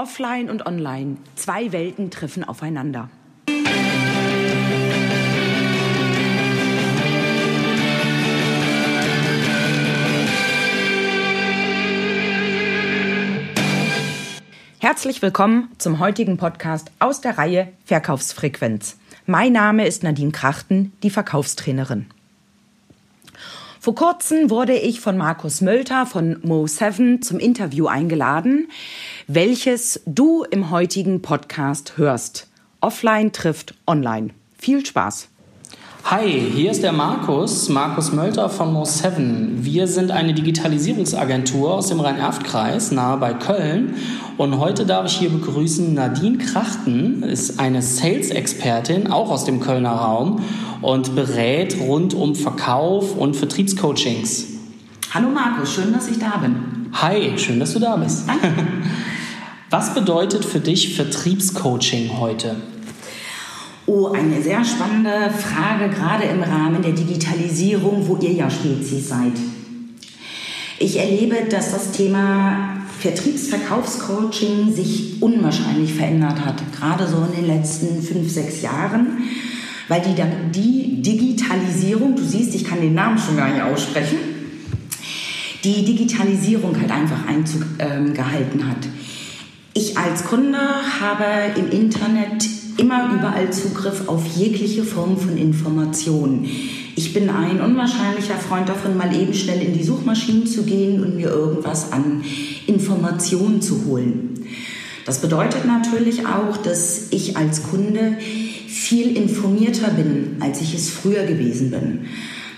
Offline und Online. Zwei Welten treffen aufeinander. Herzlich willkommen zum heutigen Podcast aus der Reihe Verkaufsfrequenz. Mein Name ist Nadine Krachten, die Verkaufstrainerin. Vor kurzem wurde ich von Markus Mölter von Mo7 zum Interview eingeladen, welches du im heutigen Podcast hörst. Offline trifft online. Viel Spaß! Hi, hier ist der Markus, Markus Mölter von Mo7. Wir sind eine Digitalisierungsagentur aus dem Rhein-Erft-Kreis, nahe bei Köln. Und heute darf ich hier begrüßen Nadine Krachten, ist eine Sales-Expertin, auch aus dem Kölner Raum und berät rund um Verkauf und Vertriebscoachings. Hallo Markus, schön, dass ich da bin. Hi, schön, dass du da bist. Danke. Was bedeutet für dich Vertriebscoaching heute? Oh, eine sehr spannende Frage, gerade im Rahmen der Digitalisierung, wo ihr ja Spezies seid. Ich erlebe, dass das Thema Vertriebsverkaufscoaching sich unwahrscheinlich verändert hat, gerade so in den letzten fünf, sechs Jahren weil die, die Digitalisierung, du siehst, ich kann den Namen schon gar nicht aussprechen, die Digitalisierung halt einfach Einzug ähm, gehalten hat. Ich als Kunde habe im Internet immer überall Zugriff auf jegliche Form von Informationen. Ich bin ein unwahrscheinlicher Freund davon, mal eben schnell in die Suchmaschinen zu gehen und mir irgendwas an Informationen zu holen. Das bedeutet natürlich auch, dass ich als Kunde viel informierter bin, als ich es früher gewesen bin.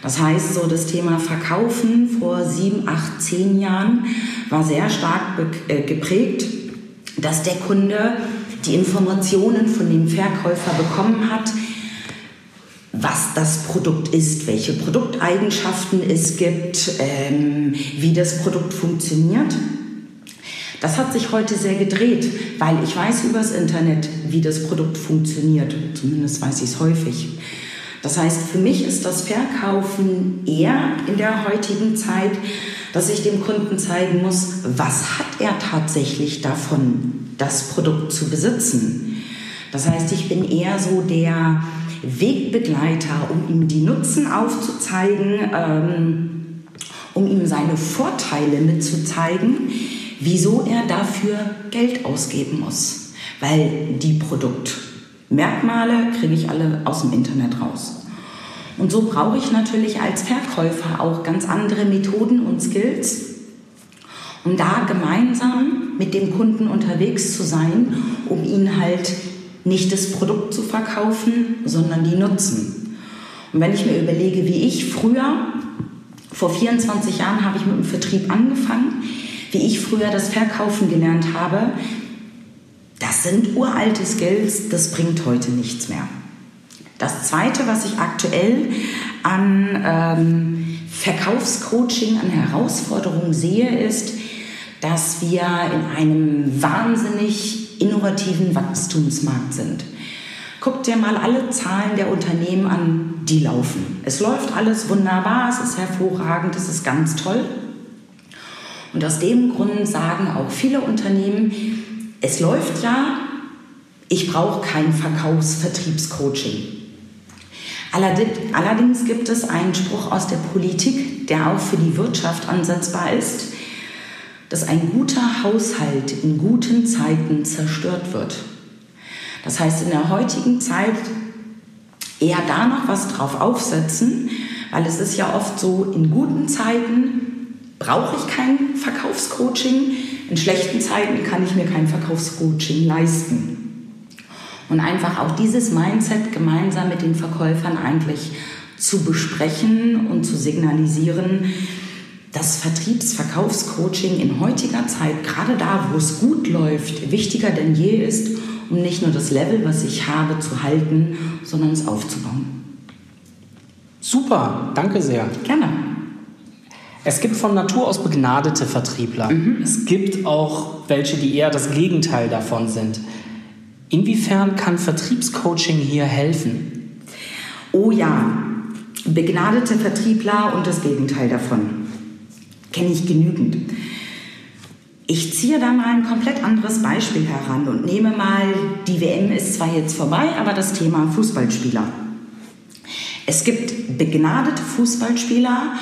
Das heißt, so das Thema Verkaufen vor sieben, acht, zehn Jahren war sehr stark äh, geprägt, dass der Kunde die Informationen von dem Verkäufer bekommen hat, was das Produkt ist, welche Produkteigenschaften es gibt, ähm, wie das Produkt funktioniert. Das hat sich heute sehr gedreht, weil ich weiß übers Internet, wie das Produkt funktioniert. Zumindest weiß ich es häufig. Das heißt, für mich ist das Verkaufen eher in der heutigen Zeit, dass ich dem Kunden zeigen muss, was hat er tatsächlich davon, das Produkt zu besitzen. Das heißt, ich bin eher so der Wegbegleiter, um ihm die Nutzen aufzuzeigen, ähm, um ihm seine Vorteile mitzuzeigen wieso er dafür Geld ausgeben muss. Weil die Produktmerkmale kriege ich alle aus dem Internet raus. Und so brauche ich natürlich als Verkäufer auch ganz andere Methoden und Skills, um da gemeinsam mit dem Kunden unterwegs zu sein, um ihn halt nicht das Produkt zu verkaufen, sondern die Nutzen. Und wenn ich mir überlege, wie ich früher, vor 24 Jahren habe ich mit dem Vertrieb angefangen, wie ich früher das Verkaufen gelernt habe, das sind uralte Skills, das bringt heute nichts mehr. Das Zweite, was ich aktuell an ähm, Verkaufscoaching, an Herausforderungen sehe, ist, dass wir in einem wahnsinnig innovativen Wachstumsmarkt sind. Guckt dir mal alle Zahlen der Unternehmen an, die laufen. Es läuft alles wunderbar, es ist hervorragend, es ist ganz toll. Und aus dem Grund sagen auch viele Unternehmen, es läuft ja, ich brauche kein Verkaufsvertriebscoaching. Allerdings gibt es einen Spruch aus der Politik, der auch für die Wirtschaft ansetzbar ist, dass ein guter Haushalt in guten Zeiten zerstört wird. Das heißt, in der heutigen Zeit eher da noch was drauf aufsetzen, weil es ist ja oft so, in guten Zeiten brauche ich kein Verkaufscoaching. In schlechten Zeiten kann ich mir kein Verkaufscoaching leisten. Und einfach auch dieses Mindset gemeinsam mit den Verkäufern eigentlich zu besprechen und zu signalisieren, dass Vertriebsverkaufscoaching in heutiger Zeit, gerade da, wo es gut läuft, wichtiger denn je ist, um nicht nur das Level, was ich habe, zu halten, sondern es aufzubauen. Super, danke sehr. Gerne. Es gibt von Natur aus begnadete Vertriebler. Mhm. Es gibt auch welche, die eher das Gegenteil davon sind. Inwiefern kann Vertriebscoaching hier helfen? Oh ja, begnadete Vertriebler und das Gegenteil davon kenne ich genügend. Ich ziehe da mal ein komplett anderes Beispiel heran und nehme mal, die WM ist zwar jetzt vorbei, aber das Thema Fußballspieler. Es gibt begnadete Fußballspieler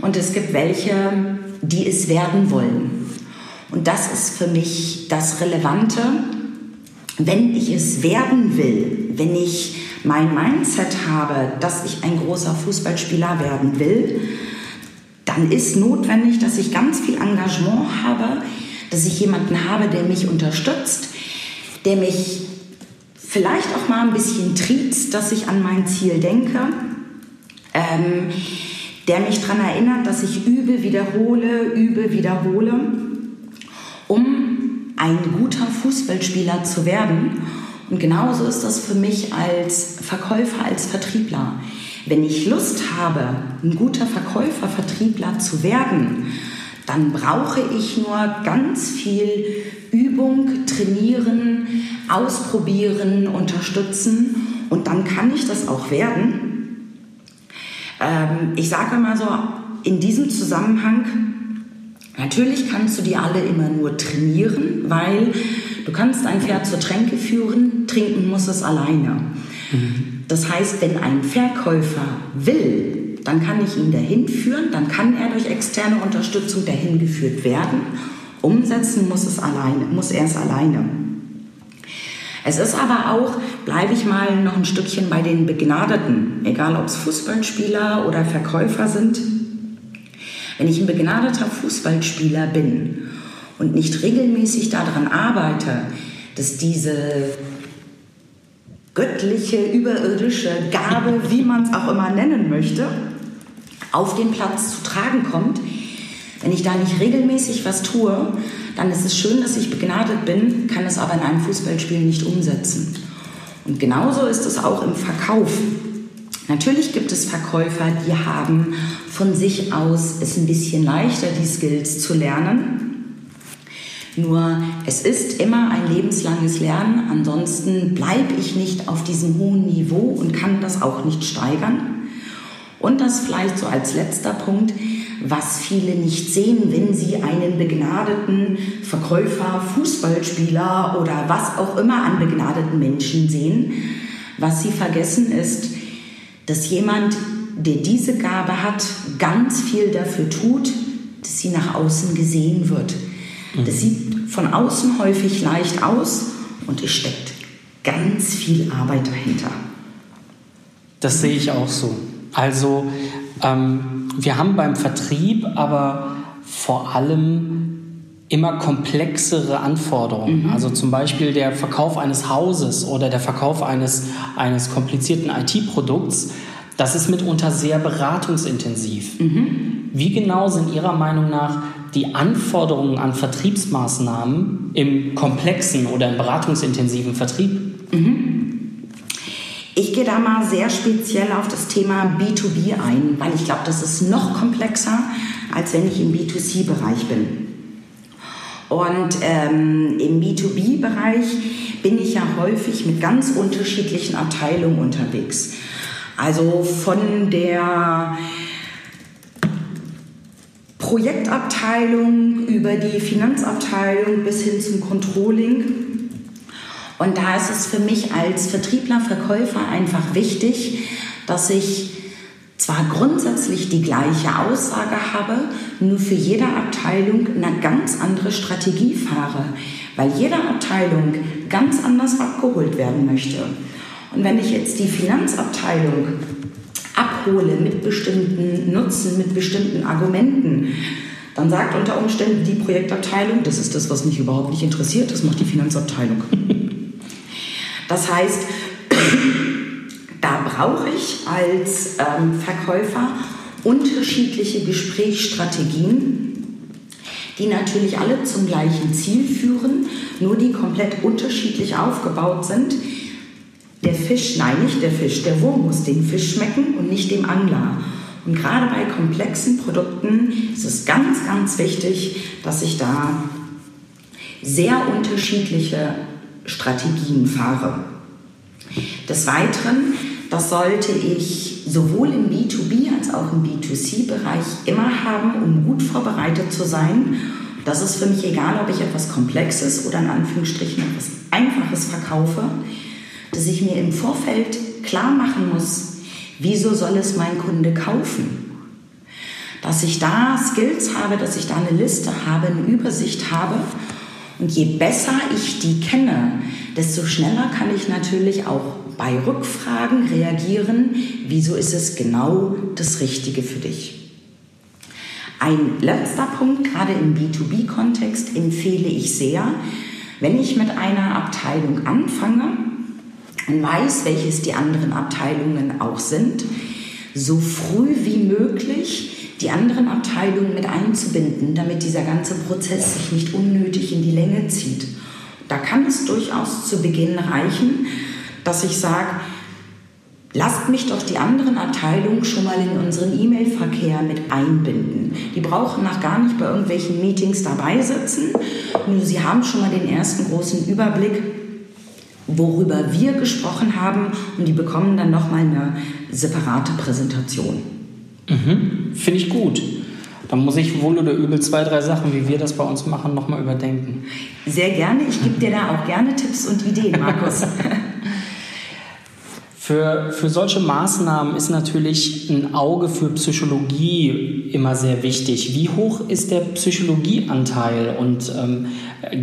und es gibt welche, die es werden wollen. Und das ist für mich das Relevante, wenn ich es werden will, wenn ich mein Mindset habe, dass ich ein großer Fußballspieler werden will, dann ist notwendig, dass ich ganz viel Engagement habe, dass ich jemanden habe, der mich unterstützt, der mich vielleicht auch mal ein bisschen triezt, dass ich an mein Ziel denke, ähm, der mich daran erinnert, dass ich übe, wiederhole, übe, wiederhole, um ein guter Fußballspieler zu werden. Und genauso ist das für mich als Verkäufer, als Vertriebler. Wenn ich Lust habe, ein guter Verkäufer, Vertriebler zu werden, dann brauche ich nur ganz viel Übung, trainieren, ausprobieren, unterstützen und dann kann ich das auch werden. Ähm, ich sage mal so, in diesem Zusammenhang, natürlich kannst du die alle immer nur trainieren, weil du kannst ein Pferd zur Tränke führen, trinken muss es alleine. Mhm. Das heißt, wenn ein Verkäufer will, dann kann ich ihn dahin führen, dann kann er durch externe Unterstützung dahin geführt werden. Umsetzen muss, es alleine, muss er es alleine. Es ist aber auch, bleibe ich mal noch ein Stückchen bei den Begnadeten, egal ob es Fußballspieler oder Verkäufer sind. Wenn ich ein begnadeter Fußballspieler bin und nicht regelmäßig daran arbeite, dass diese göttliche, überirdische Gabe, wie man es auch immer nennen möchte, auf den Platz zu tragen kommt. Wenn ich da nicht regelmäßig was tue, dann ist es schön, dass ich begnadet bin, kann es aber in einem Fußballspiel nicht umsetzen. Und genauso ist es auch im Verkauf. Natürlich gibt es Verkäufer, die haben von sich aus es ein bisschen leichter, die Skills zu lernen. Nur es ist immer ein lebenslanges Lernen, ansonsten bleibe ich nicht auf diesem hohen Niveau und kann das auch nicht steigern. Und das vielleicht so als letzter Punkt, was viele nicht sehen, wenn sie einen begnadeten Verkäufer, Fußballspieler oder was auch immer an begnadeten Menschen sehen. Was sie vergessen ist, dass jemand, der diese Gabe hat, ganz viel dafür tut, dass sie nach außen gesehen wird. Das sieht von außen häufig leicht aus und es steckt ganz viel Arbeit dahinter. Das sehe ich auch so. Also ähm, wir haben beim Vertrieb aber vor allem immer komplexere Anforderungen. Mhm. Also zum Beispiel der Verkauf eines Hauses oder der Verkauf eines, eines komplizierten IT-Produkts, das ist mitunter sehr beratungsintensiv. Mhm. Wie genau sind Ihrer Meinung nach die Anforderungen an Vertriebsmaßnahmen im komplexen oder im beratungsintensiven Vertrieb? Mhm. Ich gehe da mal sehr speziell auf das Thema B2B ein, weil ich glaube, das ist noch komplexer, als wenn ich im B2C-Bereich bin. Und ähm, im B2B-Bereich bin ich ja häufig mit ganz unterschiedlichen Abteilungen unterwegs. Also von der Projektabteilung über die Finanzabteilung bis hin zum Controlling und da ist es für mich als Vertriebler, Verkäufer einfach wichtig, dass ich zwar grundsätzlich die gleiche Aussage habe, nur für jede Abteilung eine ganz andere Strategie fahre, weil jede Abteilung ganz anders abgeholt werden möchte. Und wenn ich jetzt die Finanzabteilung abhole mit bestimmten Nutzen, mit bestimmten Argumenten, dann sagt unter Umständen die Projektabteilung, das ist das, was mich überhaupt nicht interessiert, das macht die Finanzabteilung. Das heißt, da brauche ich als ähm, Verkäufer unterschiedliche Gesprächsstrategien, die natürlich alle zum gleichen Ziel führen, nur die komplett unterschiedlich aufgebaut sind. Der Fisch, nein, nicht der Fisch, der Wurm muss dem Fisch schmecken und nicht dem Angler. Und gerade bei komplexen Produkten ist es ganz, ganz wichtig, dass ich da sehr unterschiedliche Strategien fahre. Des Weiteren, das sollte ich sowohl im B2B als auch im B2C-Bereich immer haben, um gut vorbereitet zu sein Das ist für mich egal, ob ich etwas Komplexes oder in Anführungsstrichen etwas Einfaches verkaufe, dass ich mir im Vorfeld klar machen muss, wieso soll es mein Kunde kaufen? Dass ich da Skills habe, dass ich da eine Liste habe, eine Übersicht habe. Und je besser ich die kenne, desto schneller kann ich natürlich auch bei Rückfragen reagieren, wieso ist es genau das Richtige für dich. Ein letzter Punkt, gerade im B2B-Kontext empfehle ich sehr, wenn ich mit einer Abteilung anfange und weiß, welches die anderen Abteilungen auch sind, so früh wie möglich die anderen Abteilungen mit einzubinden, damit dieser ganze Prozess sich nicht unnötig in die Länge zieht. Da kann es durchaus zu Beginn reichen, dass ich sage, Lasst mich doch die anderen Abteilungen schon mal in unseren E-Mail-Verkehr mit einbinden. Die brauchen nach gar nicht bei irgendwelchen Meetings dabei sitzen, nur sie haben schon mal den ersten großen Überblick, worüber wir gesprochen haben und die bekommen dann noch mal eine separate Präsentation. Mhm. Finde ich gut. Dann muss ich wohl oder übel zwei, drei Sachen, wie wir das bei uns machen, nochmal überdenken. Sehr gerne. Ich gebe dir da auch gerne Tipps und Ideen, Markus. Für, für solche Maßnahmen ist natürlich ein Auge für Psychologie immer sehr wichtig. Wie hoch ist der Psychologieanteil und ähm,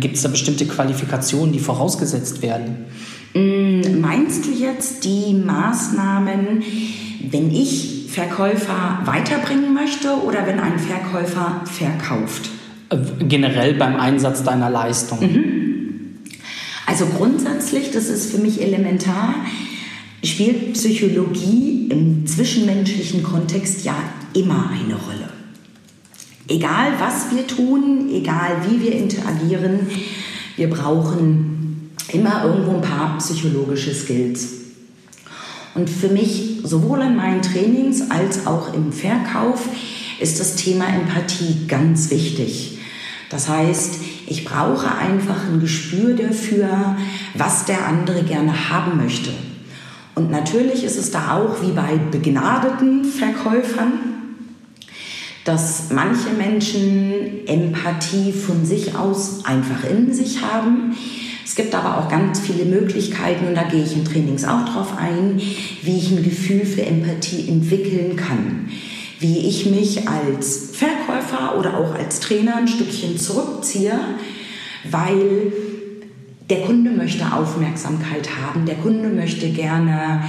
gibt es da bestimmte Qualifikationen, die vorausgesetzt werden? Mm, meinst du jetzt die Maßnahmen, wenn ich Verkäufer weiterbringen möchte oder wenn ein Verkäufer verkauft? Äh, generell beim Einsatz deiner Leistung. Mhm. Also grundsätzlich, das ist für mich elementar, spielt Psychologie im zwischenmenschlichen Kontext ja immer eine Rolle. Egal was wir tun, egal wie wir interagieren, wir brauchen immer irgendwo ein paar psychologische Skills. Und für mich, sowohl in meinen Trainings als auch im Verkauf, ist das Thema Empathie ganz wichtig. Das heißt, ich brauche einfach ein Gespür dafür, was der andere gerne haben möchte. Und natürlich ist es da auch wie bei begnadeten Verkäufern, dass manche Menschen Empathie von sich aus einfach in sich haben. Es gibt aber auch ganz viele Möglichkeiten, und da gehe ich in Trainings auch drauf ein, wie ich ein Gefühl für Empathie entwickeln kann. Wie ich mich als Verkäufer oder auch als Trainer ein Stückchen zurückziehe, weil der Kunde möchte Aufmerksamkeit haben, der Kunde möchte gerne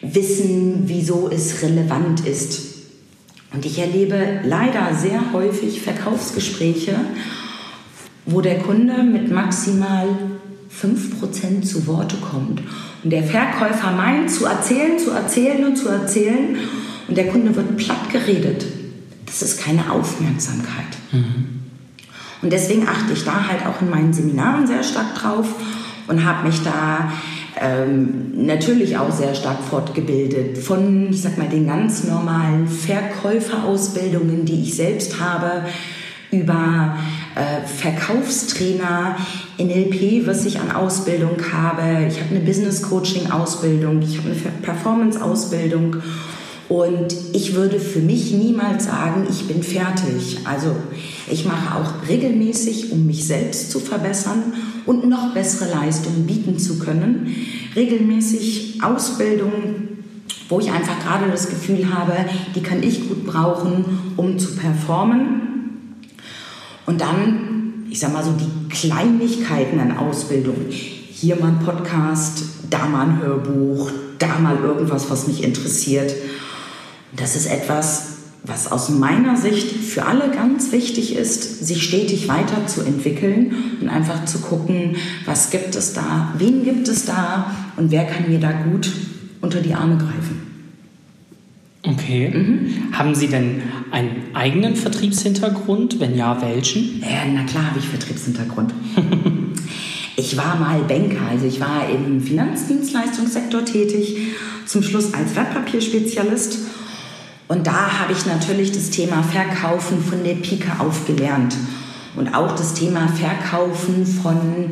wissen, wieso es relevant ist. Und ich erlebe leider sehr häufig Verkaufsgespräche, wo der Kunde mit maximal 5% zu Worte kommt. Und der Verkäufer meint zu erzählen, zu erzählen und zu erzählen. Und der Kunde wird platt geredet. Das ist keine Aufmerksamkeit. Mhm. Und deswegen achte ich da halt auch in meinen Seminaren sehr stark drauf und habe mich da ähm, natürlich auch sehr stark fortgebildet von, ich sag mal, den ganz normalen Verkäuferausbildungen, die ich selbst habe, über äh, Verkaufstrainer, NLP, was ich an Ausbildung habe. Ich habe eine Business Coaching Ausbildung, ich habe eine Performance Ausbildung und ich würde für mich niemals sagen, ich bin fertig. Also ich mache auch regelmäßig, um mich selbst zu verbessern und noch bessere Leistungen bieten zu können, regelmäßig Ausbildungen, wo ich einfach gerade das Gefühl habe, die kann ich gut brauchen, um zu performen. Und dann, ich sage mal so, die Kleinigkeiten an Ausbildung. Hier mal ein Podcast, da mal ein Hörbuch, da mal irgendwas, was mich interessiert. Das ist etwas, was aus meiner Sicht für alle ganz wichtig ist, sich stetig weiterzuentwickeln und einfach zu gucken, was gibt es da, wen gibt es da und wer kann mir da gut unter die Arme greifen. Okay. Mhm. Haben Sie denn einen eigenen Vertriebshintergrund? Wenn ja, welchen? Ja, na klar habe ich Vertriebshintergrund. ich war mal Banker, also ich war im Finanzdienstleistungssektor tätig, zum Schluss als Wertpapierspezialist und da habe ich natürlich das Thema Verkaufen von der Pike auf gelernt. Und auch das Thema Verkaufen von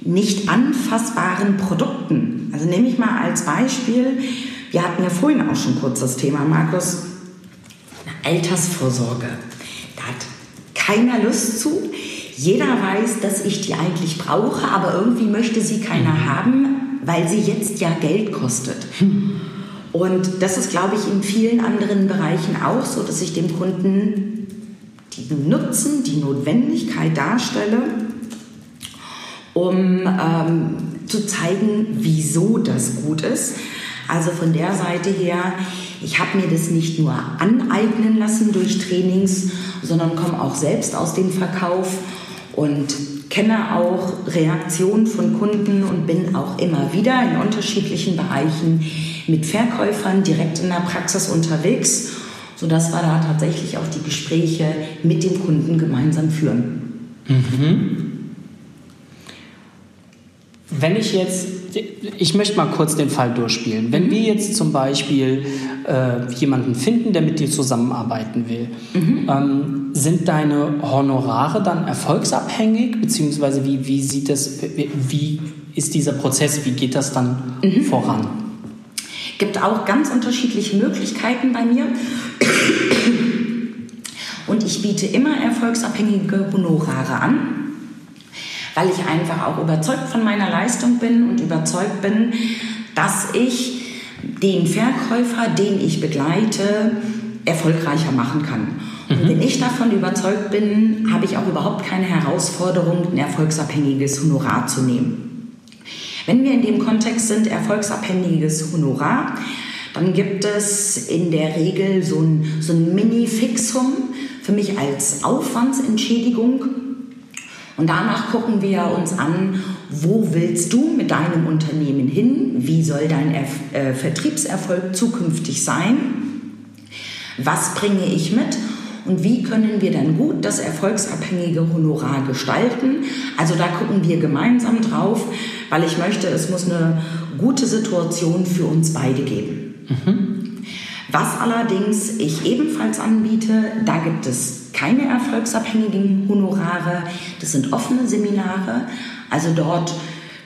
nicht anfassbaren Produkten. Also nehme ich mal als Beispiel, wir hatten ja vorhin auch schon kurz das Thema, Markus, Altersvorsorge. Da hat keiner Lust zu. jeder weiß, dass ich die eigentlich brauche, aber irgendwie möchte sie keiner haben, weil sie jetzt ja Geld kostet. Und das ist, glaube ich, in vielen anderen Bereichen auch so, dass ich dem Kunden den Nutzen, die Notwendigkeit darstelle, um ähm, zu zeigen, wieso das gut ist. Also von der Seite her, ich habe mir das nicht nur aneignen lassen durch Trainings, sondern komme auch selbst aus dem Verkauf und kenne auch Reaktionen von Kunden und bin auch immer wieder in unterschiedlichen Bereichen mit Verkäufern direkt in der Praxis unterwegs, sodass wir da tatsächlich auch die Gespräche mit dem Kunden gemeinsam führen. Mhm. Wenn ich jetzt, ich möchte mal kurz den Fall durchspielen. Wenn wir jetzt zum Beispiel äh, jemanden finden, der mit dir zusammenarbeiten will, mhm. ähm, sind deine Honorare dann erfolgsabhängig? Beziehungsweise wie, wie sieht das, wie ist dieser Prozess, wie geht das dann mhm. voran? Gibt auch ganz unterschiedliche Möglichkeiten bei mir. Und ich biete immer erfolgsabhängige Honorare an weil ich einfach auch überzeugt von meiner Leistung bin und überzeugt bin, dass ich den Verkäufer, den ich begleite, erfolgreicher machen kann. Und mhm. wenn ich davon überzeugt bin, habe ich auch überhaupt keine Herausforderung, ein erfolgsabhängiges Honorar zu nehmen. Wenn wir in dem Kontext sind, erfolgsabhängiges Honorar, dann gibt es in der Regel so ein, so ein Mini-Fixum für mich als Aufwandsentschädigung und danach gucken wir uns an, wo willst du mit deinem Unternehmen hin? Wie soll dein Erf äh, Vertriebserfolg zukünftig sein? Was bringe ich mit? Und wie können wir dann gut das erfolgsabhängige Honorar gestalten? Also da gucken wir gemeinsam drauf, weil ich möchte, es muss eine gute Situation für uns beide geben. Mhm. Was allerdings ich ebenfalls anbiete, da gibt es keine erfolgsabhängigen Honorare, das sind offene Seminare. Also dort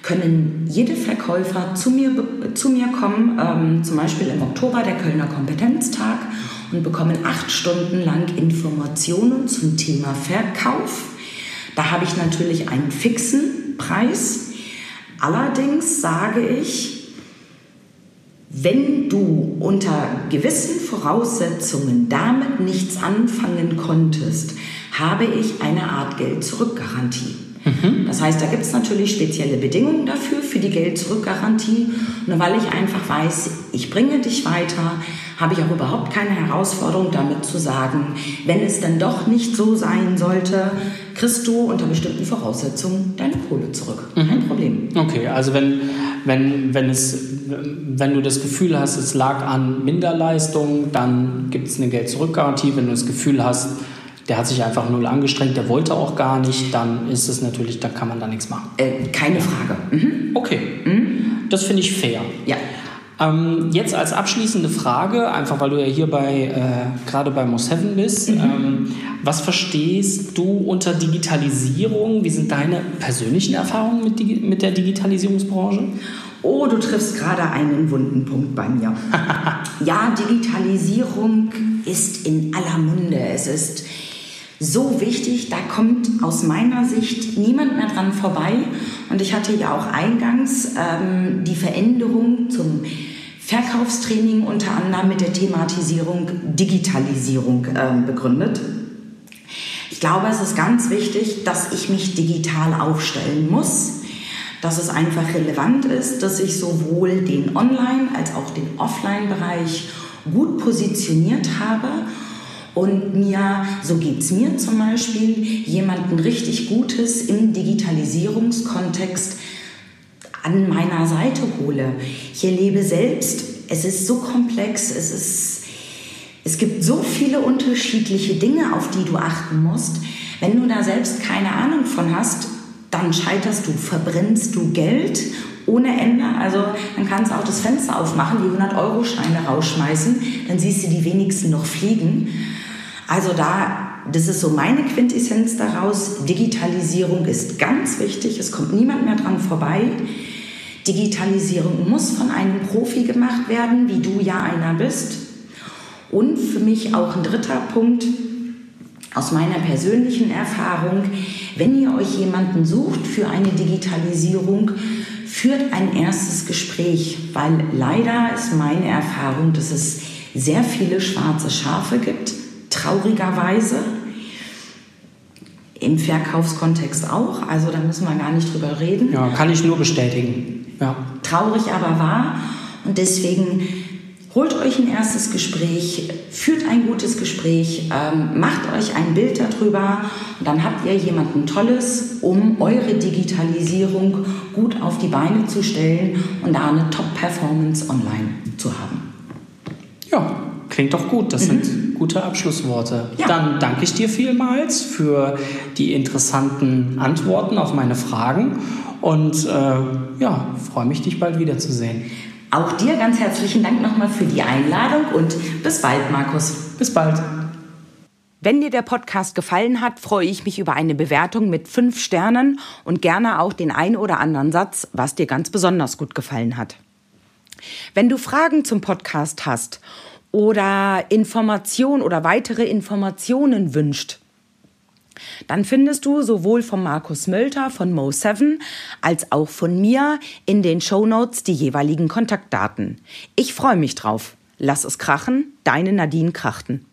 können jede Verkäufer zu mir, zu mir kommen, ähm, zum Beispiel im Oktober der Kölner Kompetenztag und bekommen acht Stunden lang Informationen zum Thema Verkauf. Da habe ich natürlich einen fixen Preis. Allerdings sage ich, wenn du unter gewissen Voraussetzungen damit nichts anfangen konntest, habe ich eine Art Geld-Zurück-Garantie. Mhm. Das heißt, da gibt es natürlich spezielle Bedingungen dafür, für die Geld-Zurück-Garantie. Und weil ich einfach weiß, ich bringe dich weiter, habe ich auch überhaupt keine Herausforderung damit zu sagen, wenn es dann doch nicht so sein sollte, kriegst du unter bestimmten Voraussetzungen deine Kohle zurück. Mhm. Kein Problem. Okay, also wenn, wenn, wenn, es, wenn du das Gefühl hast, es lag an Minderleistung, dann gibt es eine Geld-Zurück-Garantie. Wenn du das Gefühl hast, der hat sich einfach null angestrengt, der wollte auch gar nicht, dann ist es natürlich, da kann man da nichts machen. Äh, keine Frage. Mhm. Okay, mhm. das finde ich fair. Ja. Ähm, jetzt als abschließende Frage, einfach weil du ja hier bei, äh, gerade bei Moseven bist, mhm. ähm, was verstehst du unter Digitalisierung? Wie sind deine persönlichen Erfahrungen mit, mit der Digitalisierungsbranche? Oh, du triffst gerade einen wunden Punkt bei mir. ja, Digitalisierung ist in aller Munde. Es ist so wichtig. Da kommt aus meiner Sicht niemand mehr dran vorbei. Und ich hatte ja auch eingangs ähm, die Veränderung zum Verkaufstraining unter anderem mit der Thematisierung Digitalisierung äh, begründet. Ich glaube, es ist ganz wichtig, dass ich mich digital aufstellen muss, dass es einfach relevant ist, dass ich sowohl den Online- als auch den Offline-Bereich gut positioniert habe und mir, so geht es mir zum Beispiel, jemanden richtig Gutes im Digitalisierungskontext an meiner Seite hole. Ich erlebe selbst, es ist so komplex, es, ist, es gibt so viele unterschiedliche Dinge, auf die du achten musst. Wenn du da selbst keine Ahnung von hast, dann scheiterst du, verbrennst du Geld ohne Ende. Also dann kannst du auch das Fenster aufmachen, die 100-Euro-Scheine rausschmeißen, dann siehst du die wenigsten noch fliegen. Also da, das ist so meine Quintessenz daraus. Digitalisierung ist ganz wichtig, es kommt niemand mehr dran vorbei. Digitalisierung muss von einem Profi gemacht werden, wie du ja einer bist. Und für mich auch ein dritter Punkt aus meiner persönlichen Erfahrung, wenn ihr euch jemanden sucht für eine Digitalisierung, führt ein erstes Gespräch, weil leider ist meine Erfahrung, dass es sehr viele schwarze Schafe gibt, traurigerweise. Im Verkaufskontext auch, also da müssen wir gar nicht drüber reden. Ja, kann ich nur bestätigen. Ja. Traurig aber wahr und deswegen holt euch ein erstes Gespräch, führt ein gutes Gespräch, ähm, macht euch ein Bild darüber und dann habt ihr jemanden Tolles, um eure Digitalisierung gut auf die Beine zu stellen und da eine Top-Performance online zu haben. Ja, klingt doch gut. Das mhm. sind gute Abschlussworte. Ja. Dann danke ich dir vielmals für die interessanten Antworten auf meine Fragen und äh, ja, freue mich, dich bald wiederzusehen. Auch dir ganz herzlichen Dank nochmal für die Einladung und bis bald, Markus. Bis bald. Wenn dir der Podcast gefallen hat, freue ich mich über eine Bewertung mit fünf Sternen und gerne auch den ein oder anderen Satz, was dir ganz besonders gut gefallen hat. Wenn du Fragen zum Podcast hast oder Information oder weitere Informationen wünscht, dann findest du sowohl von Markus Mölter von Mo7 als auch von mir in den Show Notes die jeweiligen Kontaktdaten. Ich freue mich drauf. Lass es krachen, deine Nadine Krachten.